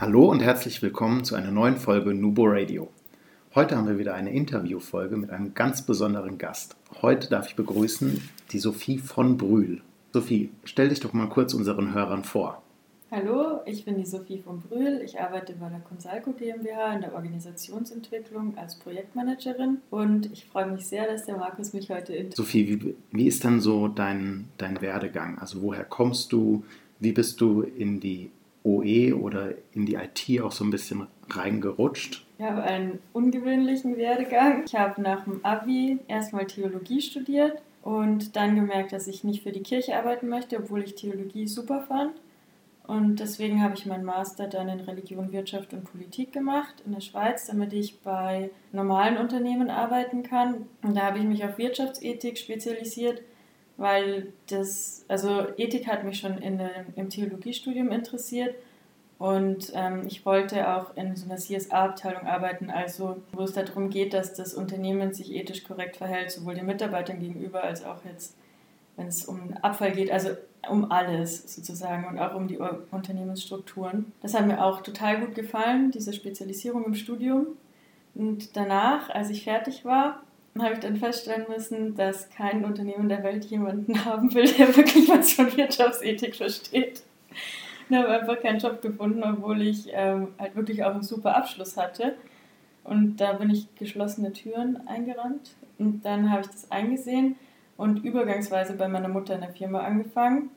Hallo und herzlich willkommen zu einer neuen Folge Nubo Radio. Heute haben wir wieder eine Interviewfolge mit einem ganz besonderen Gast. Heute darf ich begrüßen die Sophie von Brühl. Sophie, stell dich doch mal kurz unseren Hörern vor. Hallo, ich bin die Sophie von Brühl. Ich arbeite bei der Consalco GmbH in der Organisationsentwicklung als Projektmanagerin und ich freue mich sehr, dass der Markus mich heute interviewt. Sophie, wie, wie ist dann so dein, dein Werdegang? Also woher kommst du? Wie bist du in die OE oder in die IT auch so ein bisschen reingerutscht? Ich habe einen ungewöhnlichen Werdegang. Ich habe nach dem Abi erstmal Theologie studiert und dann gemerkt, dass ich nicht für die Kirche arbeiten möchte, obwohl ich Theologie super fand. Und deswegen habe ich meinen Master dann in Religion, Wirtschaft und Politik gemacht in der Schweiz, damit ich bei normalen Unternehmen arbeiten kann. Und da habe ich mich auf Wirtschaftsethik spezialisiert weil das, also Ethik hat mich schon in im Theologiestudium interessiert und ähm, ich wollte auch in so einer CSA-Abteilung arbeiten, also wo es darum geht, dass das Unternehmen sich ethisch korrekt verhält, sowohl den Mitarbeitern gegenüber als auch jetzt, wenn es um Abfall geht, also um alles sozusagen und auch um die Unternehmensstrukturen. Das hat mir auch total gut gefallen, diese Spezialisierung im Studium. Und danach, als ich fertig war, habe ich dann feststellen müssen, dass kein Unternehmen der Welt jemanden haben will, der wirklich was von Wirtschaftsethik versteht. Ich habe einfach keinen Job gefunden, obwohl ich ähm, halt wirklich auch einen super Abschluss hatte. Und da bin ich geschlossene Türen eingerannt. Und dann habe ich das eingesehen und übergangsweise bei meiner Mutter in der Firma angefangen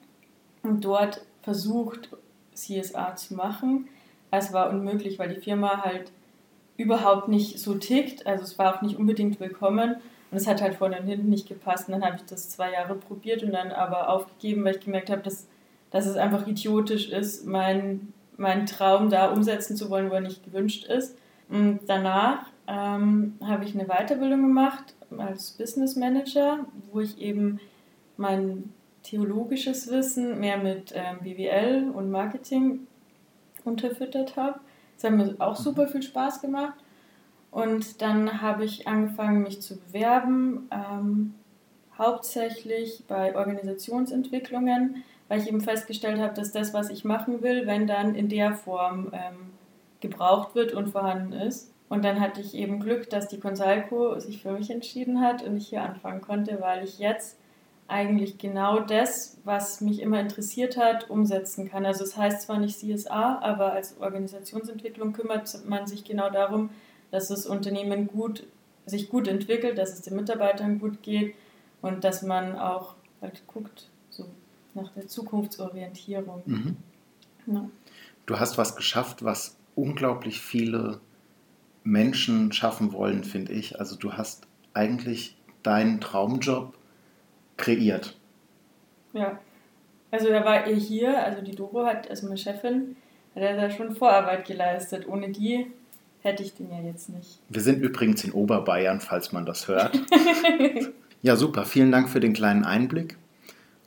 und dort versucht, CSA zu machen. Es war unmöglich, weil die Firma halt überhaupt nicht so tickt. Also es war auch nicht unbedingt willkommen. Und es hat halt vorne und hinten nicht gepasst. Und dann habe ich das zwei Jahre probiert und dann aber aufgegeben, weil ich gemerkt habe, dass, dass es einfach idiotisch ist, meinen mein Traum da umsetzen zu wollen, wo er nicht gewünscht ist. Und danach ähm, habe ich eine Weiterbildung gemacht als Business Manager, wo ich eben mein theologisches Wissen mehr mit ähm, BWL und Marketing unterfüttert habe. Das hat mir auch super viel Spaß gemacht. Und dann habe ich angefangen, mich zu bewerben, ähm, hauptsächlich bei Organisationsentwicklungen, weil ich eben festgestellt habe, dass das, was ich machen will, wenn dann in der Form ähm, gebraucht wird und vorhanden ist. Und dann hatte ich eben Glück, dass die Consalco sich für mich entschieden hat und ich hier anfangen konnte, weil ich jetzt eigentlich genau das, was mich immer interessiert hat, umsetzen kann. Also es heißt zwar nicht CSA, aber als Organisationsentwicklung kümmert man sich genau darum, dass das Unternehmen gut, sich gut entwickelt, dass es den Mitarbeitern gut geht und dass man auch halt guckt, so nach der Zukunftsorientierung. Mhm. Ja. Du hast was geschafft, was unglaublich viele Menschen schaffen wollen, finde ich. Also du hast eigentlich deinen Traumjob kreiert. Ja. Also da war ihr hier, also die Doro hat, also meine Chefin, hat da schon Vorarbeit geleistet. Ohne die hätte ich den ja jetzt nicht. Wir sind übrigens in Oberbayern, falls man das hört. ja, super. Vielen Dank für den kleinen Einblick.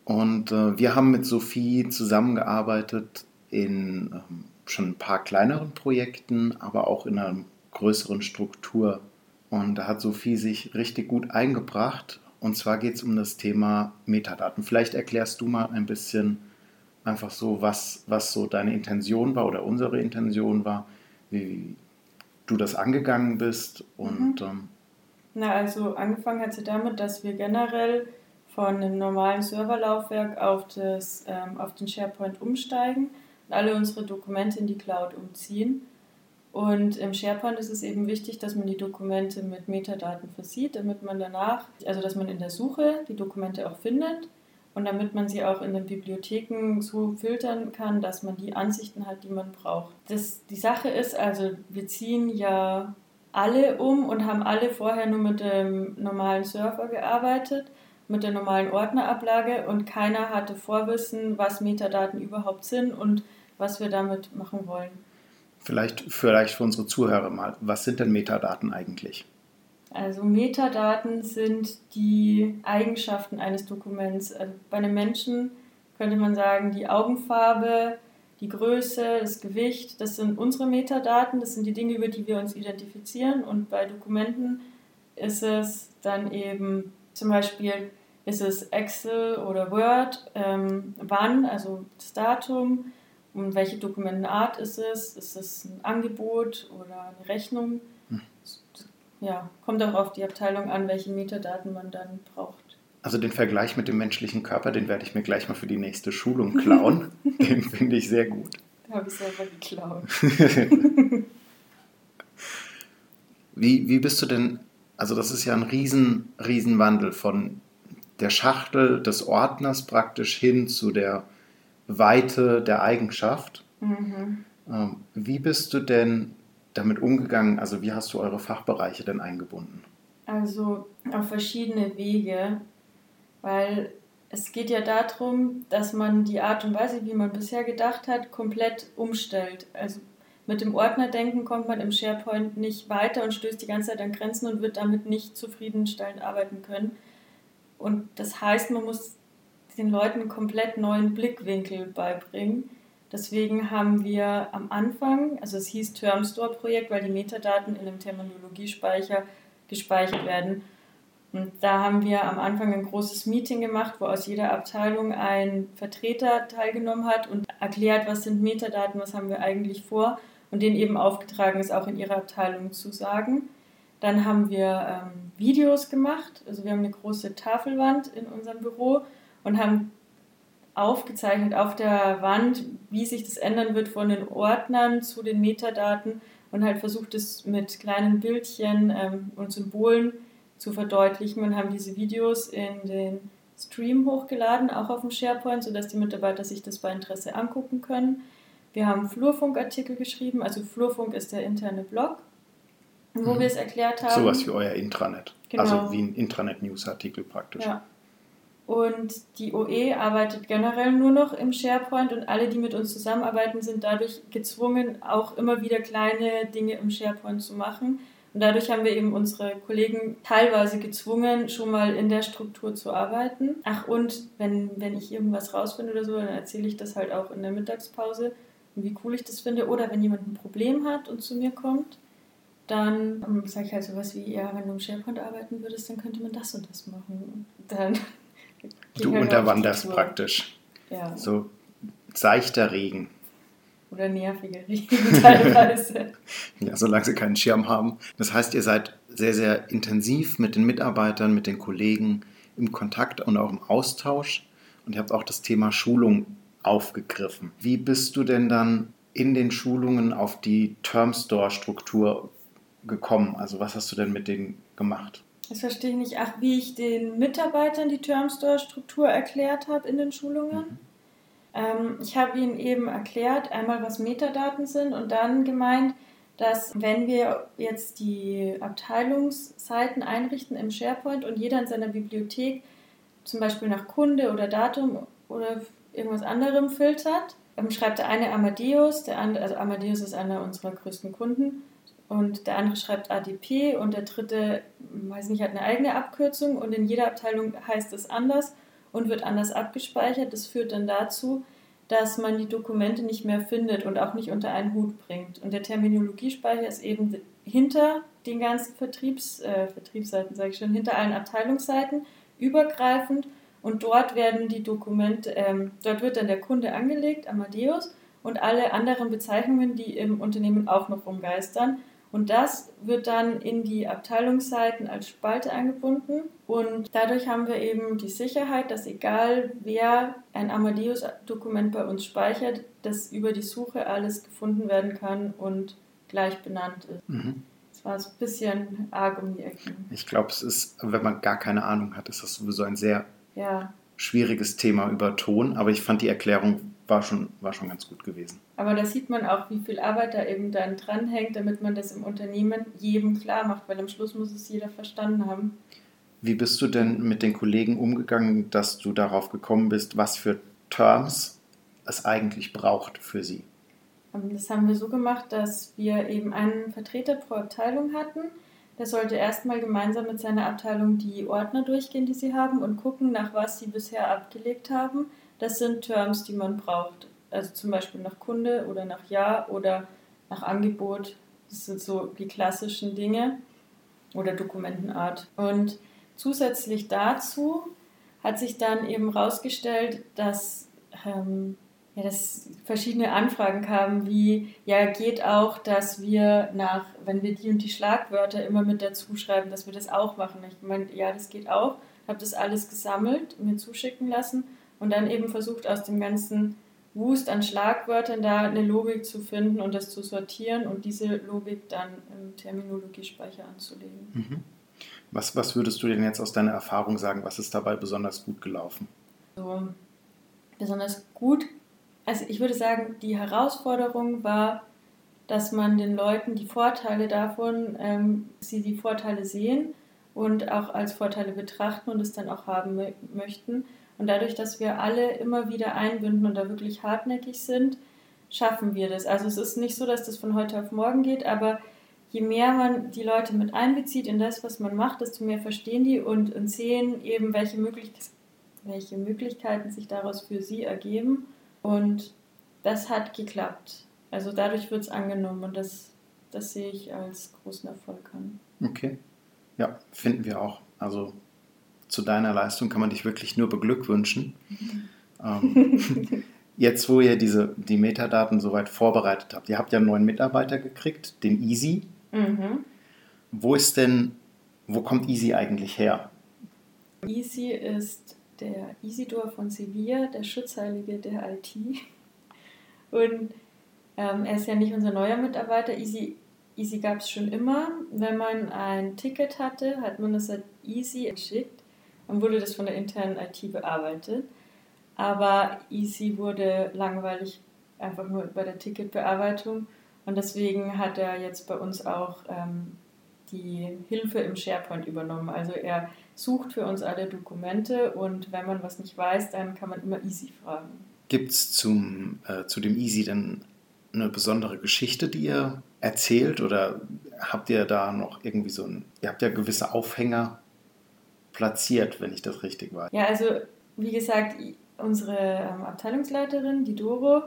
Und äh, wir haben mit Sophie zusammengearbeitet in ähm, schon ein paar kleineren Projekten, aber auch in einer größeren Struktur. Und da hat Sophie sich richtig gut eingebracht und zwar geht es um das Thema Metadaten. Vielleicht erklärst du mal ein bisschen einfach so, was, was so deine Intention war oder unsere Intention war, wie du das angegangen bist. Und, mhm. ähm, Na, also angefangen hat sie damit, dass wir generell von einem normalen Serverlaufwerk auf, das, ähm, auf den SharePoint umsteigen und alle unsere Dokumente in die Cloud umziehen. Und im SharePoint ist es eben wichtig, dass man die Dokumente mit Metadaten versieht, damit man danach, also dass man in der Suche die Dokumente auch findet und damit man sie auch in den Bibliotheken so filtern kann, dass man die Ansichten hat, die man braucht. Das, die Sache ist also, wir ziehen ja alle um und haben alle vorher nur mit dem normalen Server gearbeitet, mit der normalen Ordnerablage und keiner hatte Vorwissen, was Metadaten überhaupt sind und was wir damit machen wollen. Vielleicht, vielleicht für unsere Zuhörer mal, was sind denn Metadaten eigentlich? Also Metadaten sind die Eigenschaften eines Dokuments. Also bei einem Menschen könnte man sagen, die Augenfarbe, die Größe, das Gewicht, das sind unsere Metadaten, das sind die Dinge, über die wir uns identifizieren. Und bei Dokumenten ist es dann eben zum Beispiel, ist es Excel oder Word, ähm, wann, also das Datum, und welche Dokumentenart ist es, ist es ein Angebot oder eine Rechnung ja, kommt auch auf die Abteilung an, welche Metadaten man dann braucht. Also den Vergleich mit dem menschlichen Körper, den werde ich mir gleich mal für die nächste Schulung klauen. den finde ich sehr gut. Den habe ich selber geklaut. wie, wie bist du denn, also das ist ja ein riesen, riesen Wandel von der Schachtel des Ordners praktisch hin zu der Weite der Eigenschaft. Mhm. Ähm, wie bist du denn damit umgegangen? Also wie hast du eure Fachbereiche denn eingebunden? Also auf verschiedene Wege, weil es geht ja darum, dass man die Art und Weise, wie man bisher gedacht hat, komplett umstellt. Also mit dem Ordnerdenken kommt man im SharePoint nicht weiter und stößt die ganze Zeit an Grenzen und wird damit nicht zufriedenstellend arbeiten können. Und das heißt, man muss den Leuten einen komplett neuen Blickwinkel beibringen Deswegen haben wir am Anfang, also es hieß Termstore-Projekt, weil die Metadaten in einem Terminologiespeicher gespeichert werden. Und da haben wir am Anfang ein großes Meeting gemacht, wo aus jeder Abteilung ein Vertreter teilgenommen hat und erklärt, was sind Metadaten, was haben wir eigentlich vor und denen eben aufgetragen ist, auch in ihrer Abteilung zu sagen. Dann haben wir ähm, Videos gemacht, also wir haben eine große Tafelwand in unserem Büro und haben aufgezeichnet auf der Wand, wie sich das ändern wird von den Ordnern zu den Metadaten und halt versucht es mit kleinen Bildchen ähm, und Symbolen zu verdeutlichen und haben diese Videos in den Stream hochgeladen, auch auf dem SharePoint, sodass die Mitarbeiter sich das bei Interesse angucken können. Wir haben Flurfunk-Artikel geschrieben, also Flurfunk ist der interne Blog, wo mhm. wir es erklärt haben. Sowas wie euer Intranet. Genau. Also wie ein Intranet-News-Artikel praktisch. Ja. Und die OE arbeitet generell nur noch im SharePoint und alle, die mit uns zusammenarbeiten, sind dadurch gezwungen, auch immer wieder kleine Dinge im SharePoint zu machen. Und dadurch haben wir eben unsere Kollegen teilweise gezwungen, schon mal in der Struktur zu arbeiten. Ach, und wenn, wenn ich irgendwas rausfinde oder so, dann erzähle ich das halt auch in der Mittagspause, wie cool ich das finde. Oder wenn jemand ein Problem hat und zu mir kommt, dann sage ich halt sowas wie, ja, wenn du im SharePoint arbeiten würdest, dann könnte man das und das machen. dann Du unterwanderst praktisch. Ja. So seichter Regen. Oder nerviger Regen teilweise. ja, solange sie keinen Schirm haben. Das heißt, ihr seid sehr, sehr intensiv mit den Mitarbeitern, mit den Kollegen im Kontakt und auch im Austausch. Und ihr habt auch das Thema Schulung aufgegriffen. Wie bist du denn dann in den Schulungen auf die Termstore-Struktur gekommen? Also was hast du denn mit denen gemacht? Das verstehe ich nicht. Ach, wie ich den Mitarbeitern die Termstore-Struktur erklärt habe in den Schulungen. Mhm. Ähm, ich habe ihnen eben erklärt, einmal was Metadaten sind und dann gemeint, dass wenn wir jetzt die Abteilungsseiten einrichten im SharePoint und jeder in seiner Bibliothek zum Beispiel nach Kunde oder Datum oder irgendwas anderem filtert, ähm, schreibt der eine Amadeus, der andere, also Amadeus ist einer unserer größten Kunden, und der andere schreibt ADP und der dritte, weiß nicht, hat eine eigene Abkürzung und in jeder Abteilung heißt es anders und wird anders abgespeichert. Das führt dann dazu, dass man die Dokumente nicht mehr findet und auch nicht unter einen Hut bringt. Und der Terminologiespeicher ist eben hinter den ganzen Vertriebs, äh, Vertriebsseiten, sage ich schon, hinter allen Abteilungsseiten übergreifend und dort werden die Dokumente, ähm, dort wird dann der Kunde angelegt, Amadeus, und alle anderen Bezeichnungen, die im Unternehmen auch noch rumgeistern. Und das wird dann in die Abteilungsseiten als Spalte eingebunden. Und dadurch haben wir eben die Sicherheit, dass egal wer ein Amadeus-Dokument bei uns speichert, dass über die Suche alles gefunden werden kann und gleich benannt ist. Mhm. Das war ein bisschen arg um die Ecken. Ich glaube, es ist, wenn man gar keine Ahnung hat, ist das sowieso ein sehr ja. schwieriges Thema über Ton. Aber ich fand die Erklärung war schon, war schon ganz gut gewesen. Aber da sieht man auch, wie viel Arbeit da eben dann dranhängt, damit man das im Unternehmen jedem klar macht, weil am Schluss muss es jeder verstanden haben. Wie bist du denn mit den Kollegen umgegangen, dass du darauf gekommen bist, was für Terms es eigentlich braucht für sie? Das haben wir so gemacht, dass wir eben einen Vertreter pro Abteilung hatten. Der sollte erstmal gemeinsam mit seiner Abteilung die Ordner durchgehen, die sie haben und gucken, nach was sie bisher abgelegt haben. Das sind Terms, die man braucht. Also zum Beispiel nach Kunde oder nach Jahr oder nach Angebot. Das sind so die klassischen Dinge oder Dokumentenart. Und zusätzlich dazu hat sich dann eben herausgestellt, dass, ähm, ja, dass verschiedene Anfragen kamen, wie, ja, geht auch, dass wir nach, wenn wir die und die Schlagwörter immer mit dazu schreiben, dass wir das auch machen. Ich meine, ja, das geht auch. Habe das alles gesammelt, mir zuschicken lassen und dann eben versucht, aus dem ganzen Wust an Schlagwörtern da eine Logik zu finden und das zu sortieren und diese Logik dann im Terminologiespeicher anzulegen. Mhm. Was, was würdest du denn jetzt aus deiner Erfahrung sagen, was ist dabei besonders gut gelaufen? So, besonders gut, also ich würde sagen, die Herausforderung war, dass man den Leuten die Vorteile davon, ähm, sie die Vorteile sehen und auch als Vorteile betrachten und es dann auch haben möchten. Und dadurch, dass wir alle immer wieder einbinden und da wirklich hartnäckig sind, schaffen wir das. Also es ist nicht so, dass das von heute auf morgen geht, aber je mehr man die Leute mit einbezieht in das, was man macht, desto mehr verstehen die und, und sehen eben, welche, Möglich welche Möglichkeiten sich daraus für sie ergeben. Und das hat geklappt. Also dadurch wird es angenommen und das, das sehe ich als großen Erfolg an. Okay. Ja, finden wir auch. Also zu deiner Leistung kann man dich wirklich nur beglückwünschen. Mhm. Ähm, jetzt, wo ihr diese, die Metadaten soweit vorbereitet habt, ihr habt ja einen neuen Mitarbeiter gekriegt, den Easy. Mhm. Wo ist denn, wo kommt Easy eigentlich her? Easy ist der Isidor von Sevilla, der Schutzheilige der IT. Und ähm, er ist ja nicht unser neuer Mitarbeiter. Easy, Easy gab es schon immer. Wenn man ein Ticket hatte, hat man das an Easy geschickt. Dann wurde das von der internen IT bearbeitet. Aber Easy wurde langweilig einfach nur bei der Ticketbearbeitung und deswegen hat er jetzt bei uns auch ähm, die Hilfe im SharePoint übernommen. Also er sucht für uns alle Dokumente und wenn man was nicht weiß, dann kann man immer Easy fragen. Gibt es äh, zu dem Easy denn eine besondere Geschichte, die ihr erzählt oder habt ihr da noch irgendwie so ein, ihr habt ja gewisse Aufhänger platziert, wenn ich das richtig weiß? Ja, also wie gesagt, unsere ähm, Abteilungsleiterin, die Doro,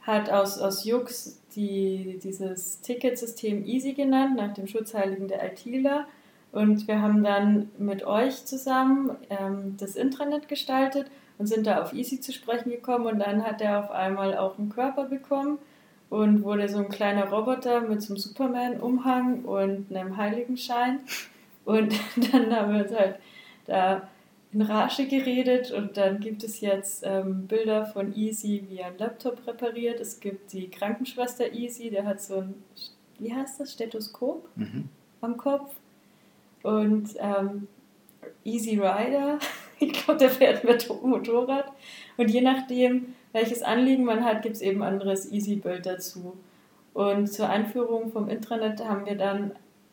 hat aus, aus Jux die, dieses Ticketsystem Easy genannt, nach dem Schutzheiligen der ITler. Und wir haben dann mit euch zusammen ähm, das Intranet gestaltet und sind da auf Easy zu sprechen gekommen. Und dann hat er auf einmal auch einen Körper bekommen und wurde so ein kleiner Roboter mit so einem Superman-Umhang und einem Heiligenschein. Und dann haben wir uns halt da in Rage geredet und dann gibt es jetzt ähm, Bilder von Easy, wie er einen Laptop repariert. Es gibt die Krankenschwester Easy, der hat so ein, wie heißt das, Stethoskop mhm. am Kopf. Und ähm, Easy Rider, ich glaube, der fährt mit Motorrad. Und je nachdem, welches Anliegen man hat, gibt es eben anderes Easy-Bild dazu. Und zur Einführung vom Intranet haben wir dann,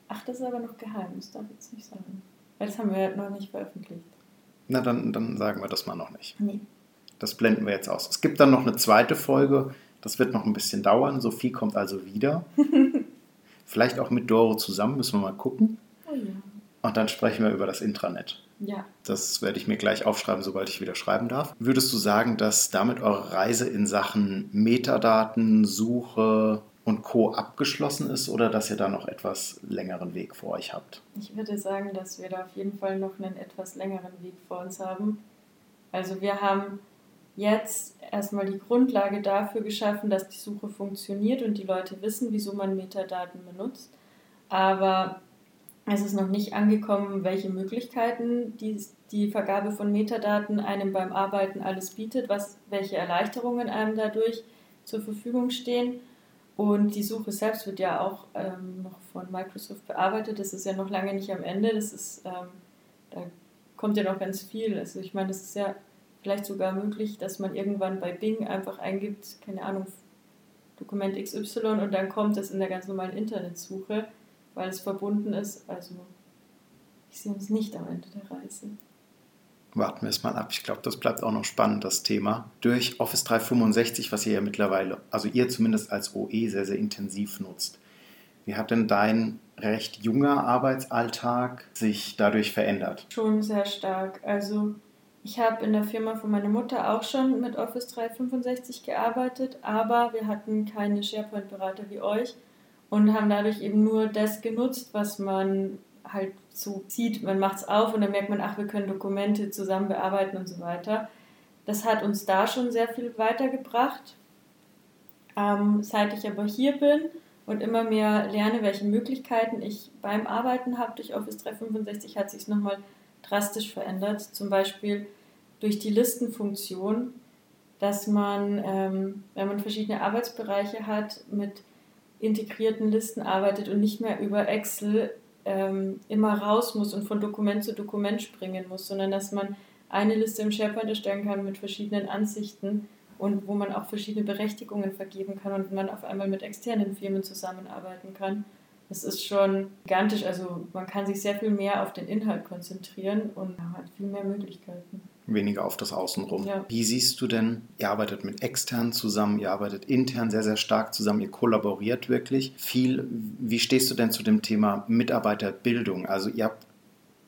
ach, das ist aber noch geheim, das darf ich jetzt nicht sagen, weil das haben wir noch nicht veröffentlicht. Na, dann, dann sagen wir das mal noch nicht. Nee. Das blenden wir jetzt aus. Es gibt dann noch eine zweite Folge. Das wird noch ein bisschen dauern. Sophie kommt also wieder. Vielleicht auch mit Doro zusammen, müssen wir mal gucken. Oh ja. Und dann sprechen wir über das Intranet. Ja. Das werde ich mir gleich aufschreiben, sobald ich wieder schreiben darf. Würdest du sagen, dass damit eure Reise in Sachen Metadaten, Suche, und Co. abgeschlossen ist oder dass ihr da noch etwas längeren Weg vor euch habt? Ich würde sagen, dass wir da auf jeden Fall noch einen etwas längeren Weg vor uns haben. Also wir haben jetzt erstmal die Grundlage dafür geschaffen, dass die Suche funktioniert und die Leute wissen, wieso man Metadaten benutzt. Aber es ist noch nicht angekommen, welche Möglichkeiten die, die Vergabe von Metadaten einem beim Arbeiten alles bietet, was, welche Erleichterungen einem dadurch zur Verfügung stehen. Und die Suche selbst wird ja auch ähm, noch von Microsoft bearbeitet. Das ist ja noch lange nicht am Ende. Das ist, ähm, da kommt ja noch ganz viel. Also ich meine, es ist ja vielleicht sogar möglich, dass man irgendwann bei Bing einfach eingibt, keine Ahnung, Dokument XY und dann kommt es in der ganz normalen Internetsuche, weil es verbunden ist. Also ich sehe uns nicht am Ende der Reise. Warten wir es mal ab. Ich glaube, das bleibt auch noch spannend, das Thema. Durch Office 365, was ihr ja mittlerweile, also ihr zumindest als OE sehr, sehr intensiv nutzt. Wie hat denn dein recht junger Arbeitsalltag sich dadurch verändert? Schon sehr stark. Also ich habe in der Firma von meiner Mutter auch schon mit Office 365 gearbeitet, aber wir hatten keine SharePoint-Berater wie euch und haben dadurch eben nur das genutzt, was man halt so. Man macht es auf und dann merkt man, ach, wir können Dokumente zusammen bearbeiten und so weiter. Das hat uns da schon sehr viel weitergebracht. Ähm, seit ich aber hier bin und immer mehr lerne, welche Möglichkeiten ich beim Arbeiten habe durch Office 365, hat sich nochmal drastisch verändert. Zum Beispiel durch die Listenfunktion, dass man, ähm, wenn man verschiedene Arbeitsbereiche hat, mit integrierten Listen arbeitet und nicht mehr über Excel ähm, immer raus muss und von Dokument zu Dokument springen muss, sondern dass man eine Liste im SharePoint erstellen kann mit verschiedenen Ansichten und wo man auch verschiedene Berechtigungen vergeben kann und man auf einmal mit externen Firmen zusammenarbeiten kann. Das ist schon gigantisch. Also man kann sich sehr viel mehr auf den Inhalt konzentrieren und hat viel mehr Möglichkeiten. Weniger auf das Außenrum. Ja. Wie siehst du denn, ihr arbeitet mit extern zusammen, ihr arbeitet intern sehr, sehr stark zusammen, ihr kollaboriert wirklich viel. Wie stehst du denn zu dem Thema Mitarbeiterbildung? Also ihr habt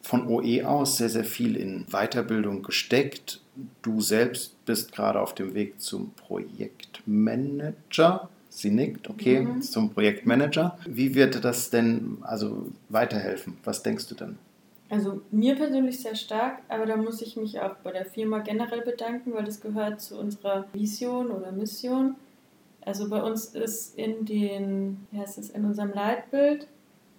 von OE aus sehr, sehr viel in Weiterbildung gesteckt. Du selbst bist gerade auf dem Weg zum Projektmanager. Sie nickt, okay, mhm. zum Projektmanager. Wie wird das denn also weiterhelfen? Was denkst du denn? Also mir persönlich sehr stark, aber da muss ich mich auch bei der Firma generell bedanken, weil das gehört zu unserer Vision oder Mission. Also bei uns ist in den, wie heißt es, in unserem Leitbild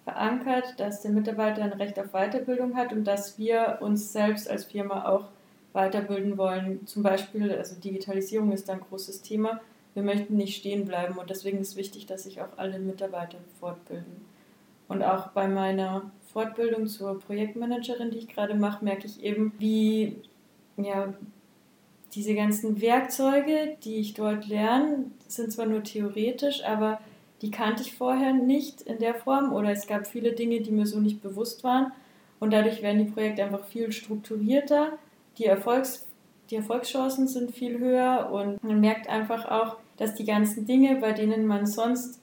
verankert, dass der Mitarbeiter ein Recht auf Weiterbildung hat und dass wir uns selbst als Firma auch weiterbilden wollen. Zum Beispiel, also Digitalisierung ist da ein großes Thema. Wir möchten nicht stehen bleiben und deswegen ist wichtig, dass sich auch alle Mitarbeiter fortbilden. Und auch bei meiner Fortbildung zur Projektmanagerin, die ich gerade mache, merke ich eben, wie ja, diese ganzen Werkzeuge, die ich dort lerne, sind zwar nur theoretisch, aber die kannte ich vorher nicht in der Form oder es gab viele Dinge, die mir so nicht bewusst waren und dadurch werden die Projekte einfach viel strukturierter, die, Erfolgs, die Erfolgschancen sind viel höher und man merkt einfach auch, dass die ganzen Dinge, bei denen man sonst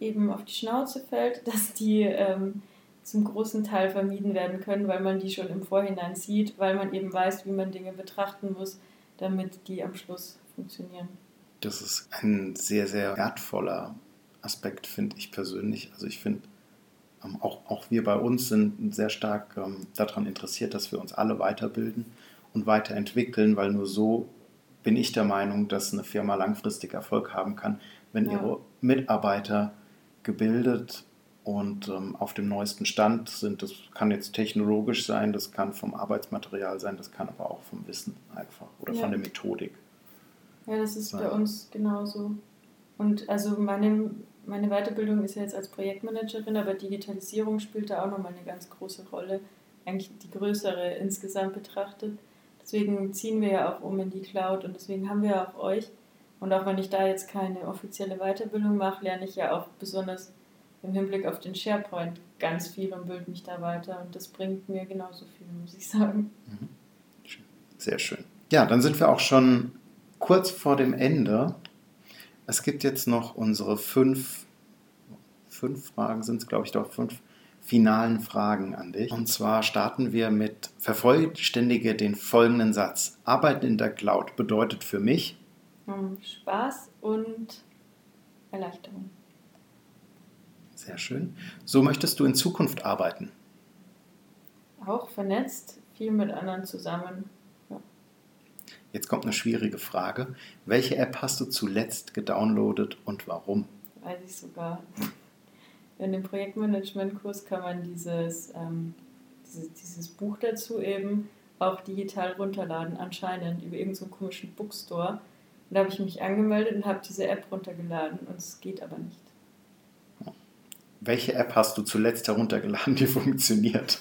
eben auf die Schnauze fällt, dass die ähm, zum großen Teil vermieden werden können, weil man die schon im Vorhinein sieht, weil man eben weiß, wie man Dinge betrachten muss, damit die am Schluss funktionieren. Das ist ein sehr, sehr wertvoller Aspekt, finde ich persönlich. Also ich finde, ähm, auch, auch wir bei uns sind sehr stark ähm, daran interessiert, dass wir uns alle weiterbilden und weiterentwickeln, weil nur so bin ich der Meinung, dass eine Firma langfristig Erfolg haben kann, wenn ja. ihre Mitarbeiter gebildet und ähm, auf dem neuesten Stand sind. Das kann jetzt technologisch sein, das kann vom Arbeitsmaterial sein, das kann aber auch vom Wissen einfach oder ja. von der Methodik. Ja, das ist sein. bei uns genauso. Und also meine, meine Weiterbildung ist ja jetzt als Projektmanagerin, aber Digitalisierung spielt da auch nochmal eine ganz große Rolle, eigentlich die größere insgesamt betrachtet. Deswegen ziehen wir ja auch um in die Cloud und deswegen haben wir auch euch. Und auch wenn ich da jetzt keine offizielle Weiterbildung mache, lerne ich ja auch besonders im Hinblick auf den SharePoint ganz viel und bilde mich da weiter. Und das bringt mir genauso viel, muss ich sagen. Mhm. Sehr schön. Ja, dann sind wir auch schon kurz vor dem Ende. Es gibt jetzt noch unsere fünf, fünf Fragen, sind es glaube ich doch fünf finalen Fragen an dich. Und zwar starten wir mit Vervollständige den folgenden Satz. Arbeiten in der Cloud bedeutet für mich hm, Spaß und Erleichterung. Sehr schön. So möchtest du in Zukunft arbeiten? Auch vernetzt, viel mit anderen zusammen. Ja. Jetzt kommt eine schwierige Frage. Welche App hast du zuletzt gedownloadet und warum? Weiß ich sogar. In dem Projektmanagement-Kurs kann man dieses, ähm, dieses, dieses, Buch dazu eben auch digital runterladen, anscheinend über irgendeinen so komischen Bookstore. Und da habe ich mich angemeldet und habe diese App runtergeladen und es geht aber nicht. Welche App hast du zuletzt heruntergeladen, die funktioniert?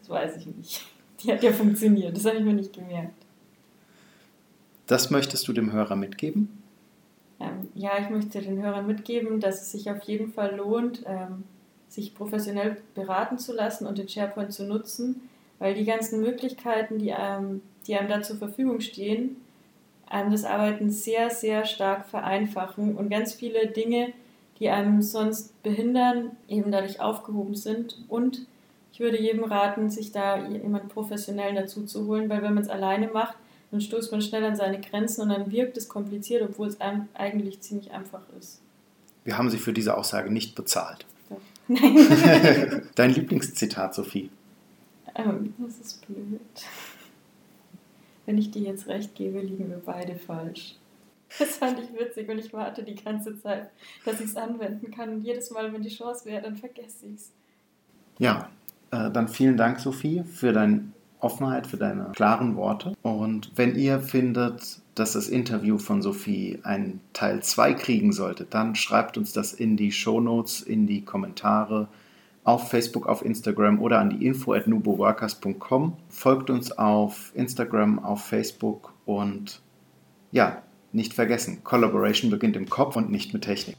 Das weiß ich nicht. Die hat ja funktioniert, das habe ich mir nicht gemerkt. Das möchtest du dem Hörer mitgeben? Ähm, ja, ich möchte den Hörern mitgeben, dass es sich auf jeden Fall lohnt, ähm, sich professionell beraten zu lassen und den SharePoint zu nutzen, weil die ganzen Möglichkeiten, die einem, die einem da zur Verfügung stehen, einem das Arbeiten sehr, sehr stark vereinfachen und ganz viele Dinge, die einem sonst behindern, eben dadurch aufgehoben sind. Und ich würde jedem raten, sich da jemanden professionellen dazu zu holen, weil wenn man es alleine macht, dann stoßt man schnell an seine Grenzen und dann wirkt es kompliziert, obwohl es eigentlich ziemlich einfach ist. Wir haben Sie für diese Aussage nicht bezahlt. Doch. Nein. Dein Lieblingszitat, Sophie? Ähm, das ist blöd. Wenn ich dir jetzt recht gebe, liegen wir beide falsch. Das fand ich witzig und ich warte die ganze Zeit, dass ich es anwenden kann. Und jedes Mal, wenn die Chance wäre, dann vergesse ich es. Ja, äh, dann vielen Dank, Sophie, für deine Offenheit, für deine klaren Worte. Und wenn ihr findet, dass das Interview von Sophie einen Teil 2 kriegen sollte, dann schreibt uns das in die Shownotes, in die Kommentare auf Facebook, auf Instagram oder an die info at nuboworkers.com. Folgt uns auf Instagram, auf Facebook und ja, nicht vergessen, Collaboration beginnt im Kopf und nicht mit Technik.